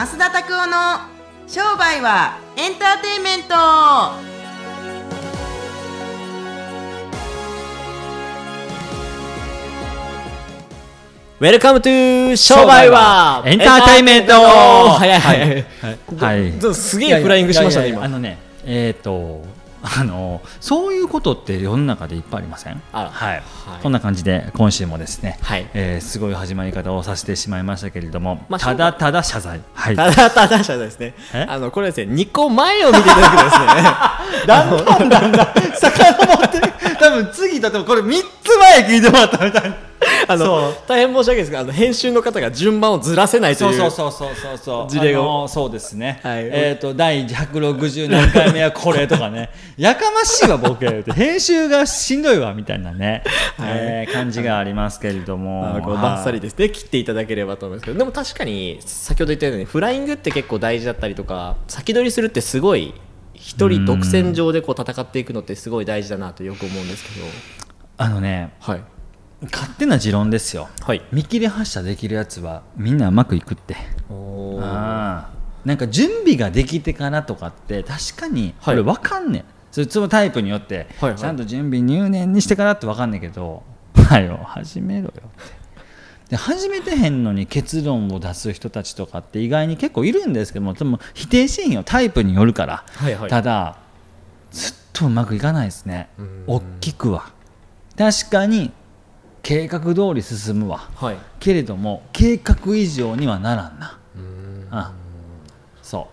増田拓夫の商売はエンターテインメント Welcome to 商売はエンターテインメント早い早い。はい どすげえフライングしましたね、今。あのねえっ、とあのそういうことって世の中でいっぱいありません？はい、はい。こんな感じで今週もですね、はい。えーすごい始まり方をさせてしまいましたけれども、まあただただ謝罪。はい。ただただじゃないですね。え？あの、これですね、2個前を見ていただくとですね、だんだんだんだん。遡って。多分次だってこれ3つ前聞いてもらったみたいなあの大変申し訳ないですが、あの、編集の方が順番をずらせないとそいうう。そうそうそうそうそう。事例があのそうですね、はい。えっ、と第160何回目はこれとかね。やかましいわボケ。って編集がしんどいわみたいなね、はい。えー感じがありますけれども。こうはい。バッサリですね、切っていただければと思いますけど。でも確かに先ほど言ったようにフライングって結構大事だったりとか先取りするってすごい一人独占上でこう戦っていくのってすごい大事だなとよく思うんですけど。あのねはい勝手な持論ですよ。はい。見切り発車できるやつはみんなうまくいくって。あー。なんか準備ができてからとかって確かにこはい。れ分かんねん、そいつのタイプによってはいはい。ちゃんと準備入念にしてからって分かんねんけど「はよ始めろよ」って。で始めてへんのに結論を出す人たちとかって意外に結構いるんですけどもでも否定シーンよタイプによるから、はいはい。ただずっとうまくいかないですね。うん。大きくは。確かに計画通り進むわ。はい。けれども計画以上にはならんな。あそ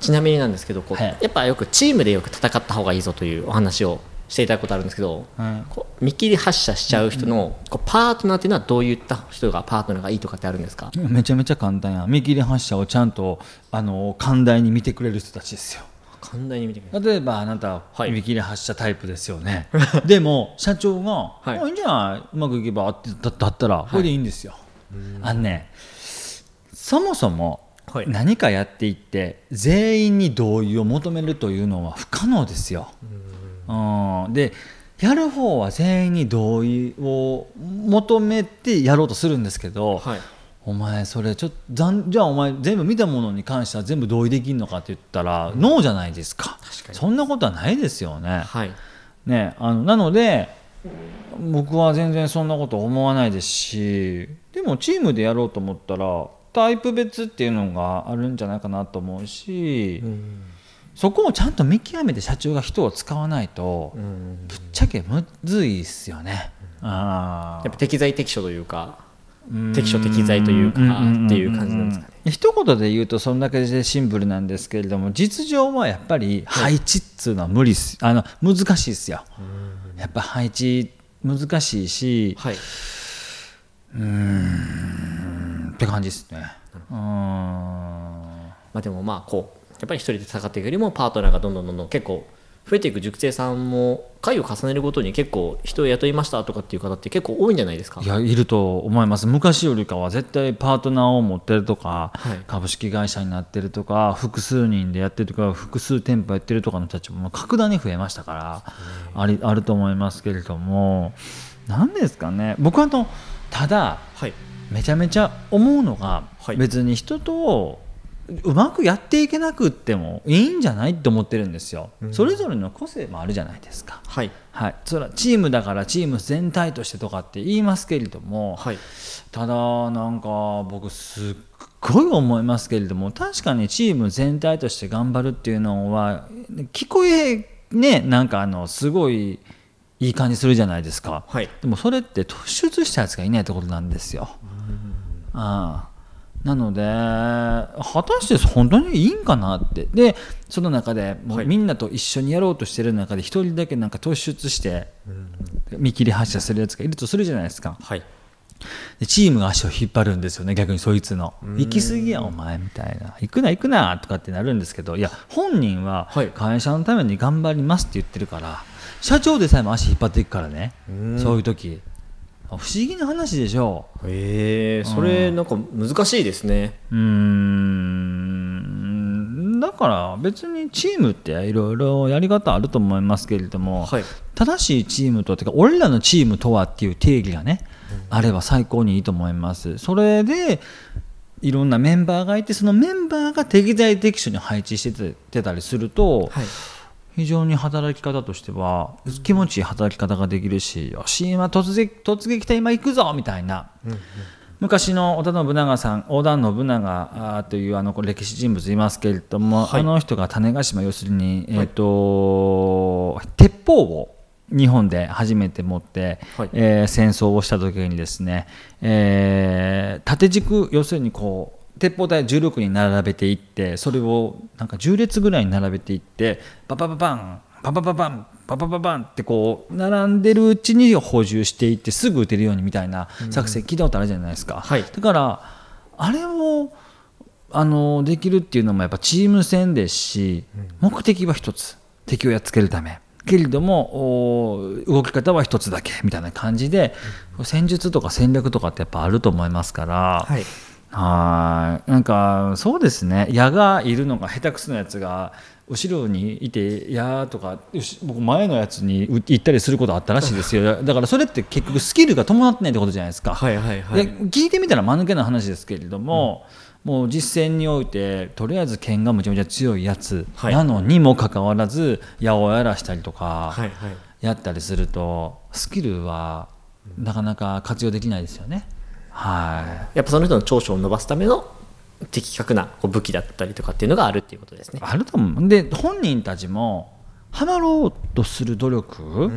ちなみになんですけどこう、はい。やっぱよくチームでよく戦った方がいいぞというお話をしていただくことあるんですけど、う、うん、こう見切り発車しちゃう人の、こうパートナーっていうのはどういった人がパートナーがいいとかってあるんですか？めちゃめちゃ簡単や。見切り発車をちゃんとあの寛大に見てくれる人たちですよ簡単に見てくれる例えばあなたはい。見切り発車タイプですよね、でも社長が「はい。もういいんじゃない？うまくいけば」ってだだったらこれでいいんですよ、あのねそもそもはい。何かやっていって全員に同意を求めるというのは不可能ですよ。うん。でやる方は全員に同意を求めてやろうとするんですけど、はいお前それちょっとじゃあお前全部見たものに関しては全部同意できるのかって言ったら、ノーじゃないですか。確かに。そんなことはないですよね。はい。ねあのなので僕は全然そんなこと思わないですしでもチームでやろうと思ったらタイプ別っていうのがあるんじゃないかなと思うし、そこをちゃんと見極めて社長が人を使わないと、うん。ぶっちゃけむずいっすよね。あーやっぱ適材適所というか適所適材というかっていう感じなんですかね。ね一言で言うとそんだけでシンプルなんですけれども実情はやっぱり配置っつうのは無理っす。あの難しいですよ。やっぱ配置難しいしはい、って感じですね。うんまあ、でもまあこうやっぱり一人で戦っていくよりもパートナーがどんどんどんどん結構増えていく塾生さんも回を重ねるごとに結構人を雇いましたとかっていう方って結構多いんじゃないですか？いやいると思います。昔よりかは絶対パートナーを持ってるとか、はい。株式会社になってるとか複数人でやってるとか複数店舗やってるとかの人たちも格段に増えましたからありあると思いますけれども何ですかね。僕はあのただはい。めちゃめちゃ思うのが、はい。別に人とうまくやっていけなくってもいいんじゃないって思ってるんですよ、それぞれの個性もあるじゃないですか。はい。はい、それはチームだからチーム全体としてとかって言いますけれども、はい。ただなんか僕すっごい思いますけれども確かにチーム全体として頑張るっていうのは聞こえねなんかあのすごいいい感じするじゃないですか、はい。でもそれって突出したやつがいないってことなんですよ。ああなので果たして本当にいいんかなって。でその中でもはい。うみんなと一緒にやろうとしてる中で一人だけなんか突出して見切り発車するやつがいるとするじゃないですか。はい。でチームが足を引っ張るんですよね逆にそいつの。行き過ぎやお前みたいな。行くな行くなとかってなるんですけどいや本人ははい。会社のために頑張りますって言ってるから社長でさえも足引っ張っていくからね。そういう時不思議な話でしょへえそれなんか難しいですね。うーん。だから別にチームっていろいろやり方あると思いますけれども、はい。正しいチームとってか俺らのチームとはっていう定義がね、あれば最高にいいと思います。それでいろんなメンバーがいてそのメンバーが適材適所に配置しててたりすると、はい非常に働き方としては気持ちいい働き方ができるしよし今突撃突撃隊今行くぞみたいな、昔の織田信長さん織田信長というあの歴史人物いますけれども、はい。あの人が種子島要するに、えーと鉄砲を日本で初めて持って、はい。えー戦争をした時にですね、えー縦軸要するにこう鉄砲隊16に並べていってそれをなんか10列ぐらいに並べていってパパパパンパパパパンパパパパンってこう並んでるうちに補充していってすぐ撃てるようにみたいな作戦聞いたことあるじゃないですか。はい。だからあれをあのできるっていうのもやっぱチーム戦ですし、目的は一つ。敵をやっつけるため。けれどもお動き方は一つだけみたいな感じで、戦術とか戦略とかってやっぱあると思いますから。はいはい。なんかそうですね。矢がいるのが下手くそなやつが後ろにいて矢とか僕前のやつにう行ったりすることあったらしいですよ。だからそれって結局スキルが伴ってないってことじゃないですか。はいはいはい。で聞いてみたら間抜けな話ですけれども、もう実戦においてとりあえず剣がむちゃむちゃ強いやつはい。なのにもかかわらず矢をやらしたりとかやったりするとスキルはなかなか活用できないですよね。はい。やっぱその人の長所を伸ばすための的確なこう武器だったりとかっていうのがあるっていうことですね。あると思う。で本人たちもハマろうとする努力、も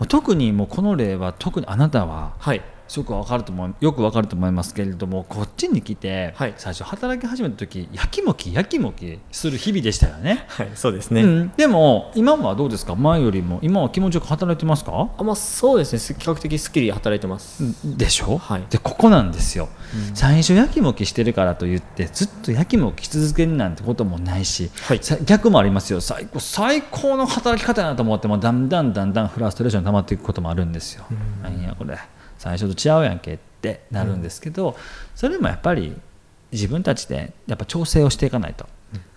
う特にもうこの例は特にあなたははいすごくわかると思うよくわかると思いますけれどもこっちに来て、はい。最初働き始めた時やきもきやきもきする日々でしたよね。はいそうですね。うん、でも今はどうですか？前よりも。今は気持ちよく働いてますか？あまあそうですね。比較的スッキリ働いてます。でしょ、はい。でここなんですよ、最初やきもきしてるからといってずっとやきもきし続けるなんてこともないし、はい。さ逆もありますよ。最高最高の働き方やなと思ってもだんだんだんだんフラストレーション溜まっていくこともあるんですよ。何やこれ最初と違うやんけってなるんですけど、それもやっぱり自分たちでやっぱ調整をしていかないと、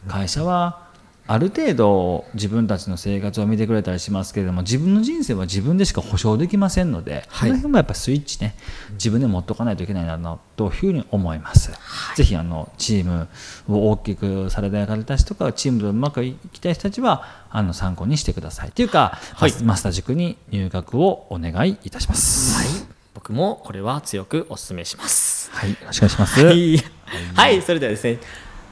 会社はある程度自分たちの生活を見てくれたりしますけれども自分の人生は自分でしか保証できませんので、はい。この辺もやっぱスイッチね自分で持っとかないといけないなというふうに思います、ぜひあのチームを大きくされた方たちとかチームとうまくいきたい人たちはあの参考にしてください。というか、はい。マスター塾に入学をお願いいたします。はい僕もこれは強くお勧めします。はい、よろしくお願いします、はい、はい、それではですね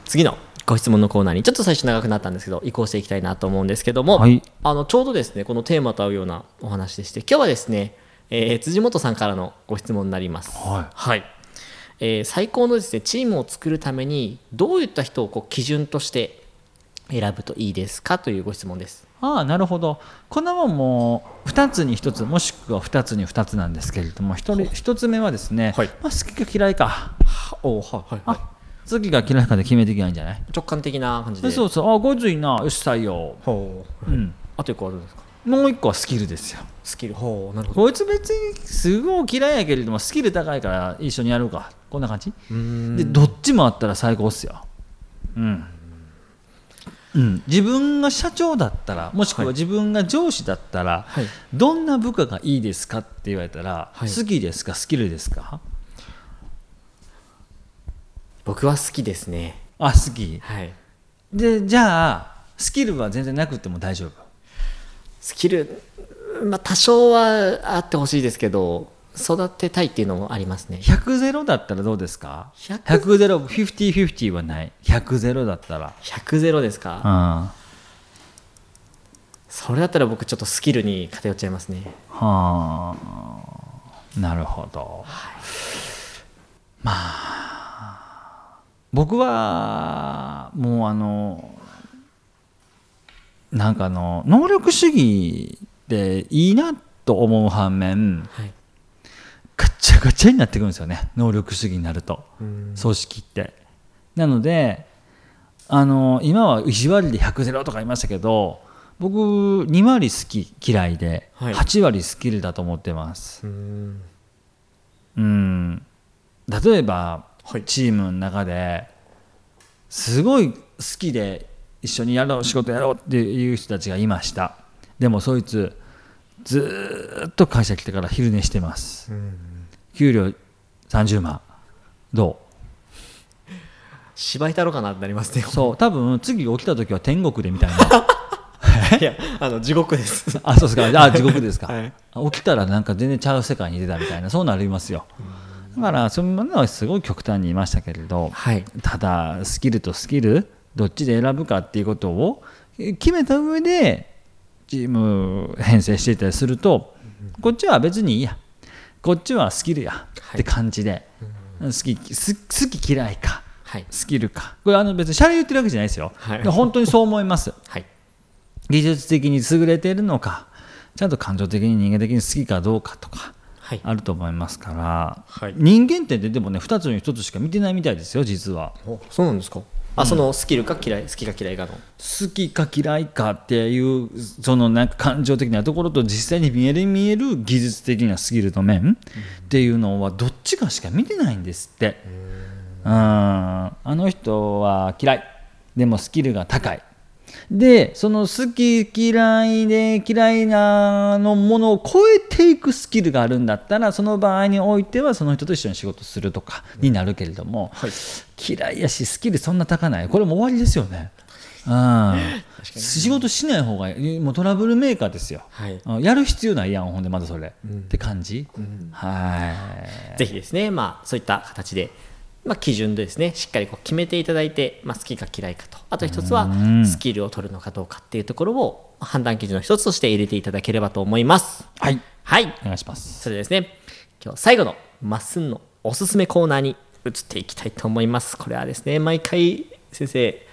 次のご質問のコーナーにちょっと最初長くなったんですけど移行していきたいなと思うんですけども、はいあのちょうどですねこのテーマと合うようなお話でして今日はですね、えー辻本さんからのご質問になります。はいえー最高のですねチームを作るためにどういった人をこう基準として選ぶといいですかというご質問です。ああなるほど。こんなもんもう2つに1つもしくは2つに2つなんですけれども 1, 人1つ目はですね、はい。まあ、好きか嫌いか。はおはいはいはい。あ好きか嫌いかで決めていけばいいんじゃない？直感的な感じで。そうそう。あこいついいな。よし採用、ほう。うん、あと一個あるんですか？もう1個はスキルですよ。スキル。ほうなるほど。こいつ別にすごい嫌いやけれどもスキル高いから一緒にやるか。こんな感じ？でどっちもあったら最高っすよ。うん、うん、自分が社長だったらもしくははい自分が上司だったら、はい。どんな部下がいいですかって言われたら、はい。好きですかスキルですか？僕は好きですね。あ好き？はい。でじゃあスキルは全然なくても大丈夫？スキル、まあ、多少はあってほしいですけど育てたいっていうのもありますね。100ゼロだったらどうですか？100 100ゼロ50-50はない。100ゼロだったら。100ゼロですか、うん。それだったら僕ちょっとスキルに偏っちゃいますね。はあ。なるほど、まあ僕はもうあのなんかあの能力主義でいいなと思う反面はいガッチャガチャになってくるんですよね。能力主義になると。組織って。なのであの今は意地悪で100ゼロとか言いましたけど僕2割好き嫌いではい。8割スキルだと思ってます、うん。うん。例えば、はい。チームの中ですごい好きで一緒にやろう仕事やろうっていう人たちがいました。でもそいつずーっと会社来てから昼寝してます、給料30万。どう？芝居太郎かなってなりますね。そう。多分次起きた時は天国でみたいな。いやあの地獄です。あそうですか。あ地獄ですか、はい。起きたらなんか全然ちゃう世界に出たみたいな。そうなりますよ。だからそういうものはすごい極端に言いましたけれど、はい。ただスキルとスキルどっちで選ぶかっていうことをえ決めた上でチーム編成していたりするとこっちは別にいいやこっちはスキルやって感じで、好きす好き嫌いか。はい。スキルか。これあの別にシャレ言ってるわけじゃないですよ、はい。で本当にそう思います。はい。技術的に優れているのかちゃんと感情的に人間的に好きかどうかとかはい。あると思いますから、はい。人間ってでもね2つの1つしか見てないみたいですよ実は。おそうなんですか？あそのスキルか嫌い好きか嫌いかの。好きか嫌いかっていうそのなんか感情的なところと実際に見える見える技術的なスキルの面っていうのはどっちかしか見てないんですって。うん。あの人は嫌い。でもスキルが高いでその好き嫌いで嫌いなのものを超えていくスキルがあるんだったらその場合においてはその人と一緒に仕事するとかになるけれども、はい。嫌いやしスキルそんな高ない。これも終わりですよね。うん、仕事しない方がいい。もうトラブルメーカーですよ、はい。うん。やる必要ないやんほんでまだそれ、って感じ、はい。ぜひですね、まあ、そういった形で、まあ、基準でですね。しっかりこう決めていただいて、まあ、好きか嫌いかと。あと一つはスキルを取るのかどうかっていうところを判断基準の一つとして入れていただければと思います。はい。はい。お願いします。それでですね今日最後のまっすんのおすすめコーナーに移っていきたいと思います。これはですね毎回先生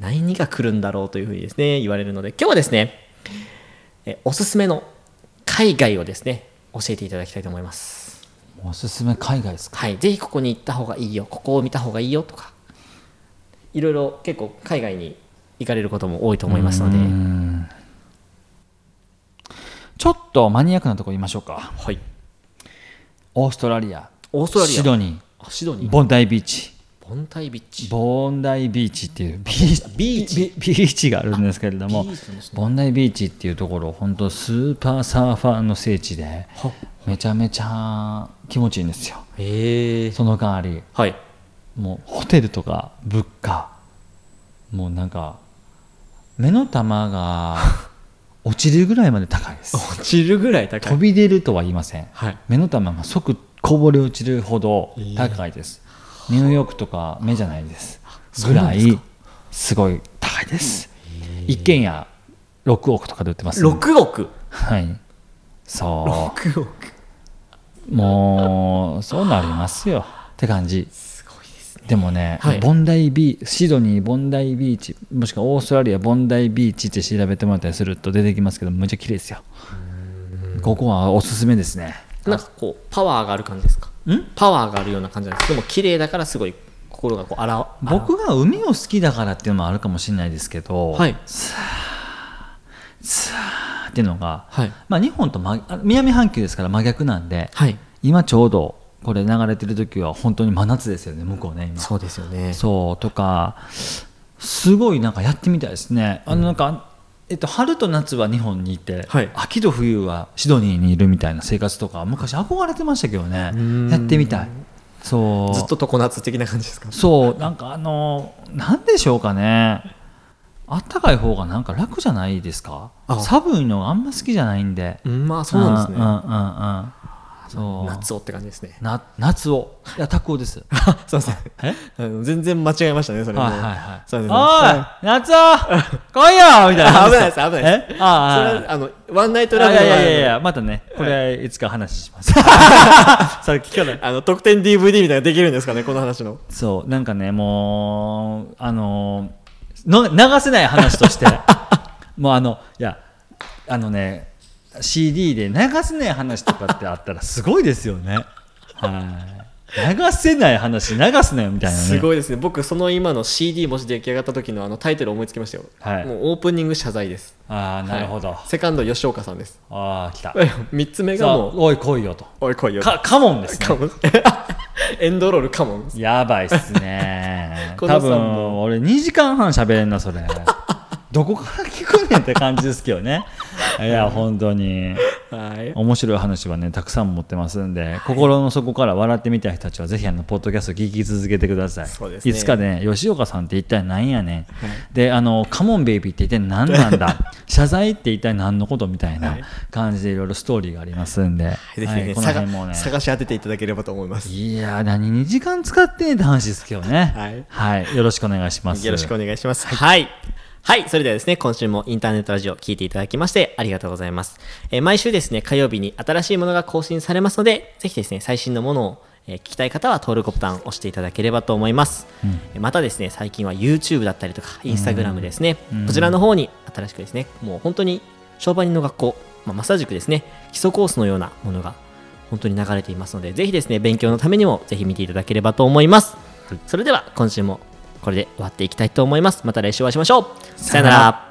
何が来るんだろうというふうにですね言われるので今日はですねえおすすめの海外をですね教えていただきたいと思いますおすすめ海外ですか？はい、ぜひここに行った方がいいよ。ここを見た方がいいよとか。いろいろ結構海外に行かれることも多いと思いますので。ちょっとマニアックなところ言いましょうか。はい。オーストラリア。オーストラリア。シドニあシドニー。ーボンダイビーチ。ボンタイビッチ。ボンダイビーチっていうビービーチ。ビビーチがあるんですけれどもねボンダイビーチっていうところ本当スーパーサーファーの聖地では。めちゃめちゃ気持ちいいんですよ。その代わり。はい。もうホテルとか物価。もうなんか目の玉が 落ちるぐらいまで高いです。落ちるぐらい高い。飛び出るとは言いません。はい。目の玉が即こぼれ落ちるほど高いです、ニューヨークとか目じゃないです。ぐらいすごい高いです。一軒家6億とかで売ってます6億？はい。そ6億。うもうそうなりますよ。って感じ。すごいですねでもね、はい。ボンダイビーシドニーボンダイビーチもしくはオーストラリアボンダイビーチって調べてもらったりすると出てきますけどめっちゃ綺麗ですよ。ここはおすすめですね。なんかこうパワーがある感じですか？ん？パワーがあるような感じなんですでも綺麗だからすごい心がこうあら僕が海を好きだからっていうのもあるかもしれないですけど、はい。さあさあっていうのが、はい。まあ、日本と、ま、あ南半球ですから真逆なんで、はい。今ちょうどこれ流れてる時は本当に真夏ですよね向こうね今。そうですよね。そうとかすごいなんかやってみたいですね。あのなんか、えっと、春と夏は日本にいて、はい。秋と冬はシドニーにいるみたいな生活とか昔憧れてましたけどねやってみたい。そう。ずっと常夏的な感じですか？そうなんかあのなんでしょうかねあったかい方がなんか楽じゃないですか？あ。寒いのがあんま好きじゃないんで。うんまあそうなんですね。うんうんうんうん。そう。夏をって感じですね。な夏をいや拓夫です。すいませんえ？全然間違えましたねそれも。はいはいはい。そうですおい夏尾 来いよ！みたいなあ危ないです危ないです。え？ああそれはあのワンナイトいラブいやいやいやまたねこれいつか話します。それ聞かないあの特典 DVD みたいなのできるんですかねこの話の。そうなんかねもうあのの流せない話として。もうあのいやあのね CD で流せない話とかってあったらすごいですよね。はい。流せない話流すなよみたいなね。すごいですね。僕その今の CD もし出来上がった時のあのタイトル思いつきましたよ、はい。もうオープニング謝罪です。ああなるほど、はいセカンド吉岡さんです。ああ来た。3つ目がもうおい来いよと。おい来いよかカモンですね。カモン エンドロールカモンです。やばいっすね。多分俺2時間半喋れんなそれどこから聞くねんって感じですけどね。いや本当に。はい。面白い話はねたくさん持ってますんで、心の底から笑ってみたい人たちはぜひあのポッドキャスト聞き続けてください。そうですね。いつかね吉岡さんって一体何やねん、であのカモンベイビーって一体何なんだ？謝罪って一体何のことみたいな感じでいろいろストーリーがありますんで、ぜひはいね、この辺もね。探し当てていただければと思います。いやー何に時間使ってんって話ですけどね。はい。はい、よろしくお願いします。よろしくお願いします。はい。はい。それではですね、今週もインターネットラジオ聞いていただきましてありがとうございます。えー毎週ですね、火曜日に新しいものが更新されますので、ぜひですね、最新のものを、えー聞きたい方は登録ボタンを押していただければと思います。えーまたですね、最近は YouTube だったりとか、Instagram ですね、こちらの方に新しくですね、もう本当に商売人の学校、まあ、マッサージ塾ですね、基礎コースのようなものが本当に流れていますので、ぜひですね、勉強のためにもぜひ見ていただければと思います。それでは今週もこれで終わっていきたいと思います。また来週お会いしましょう。さよなら。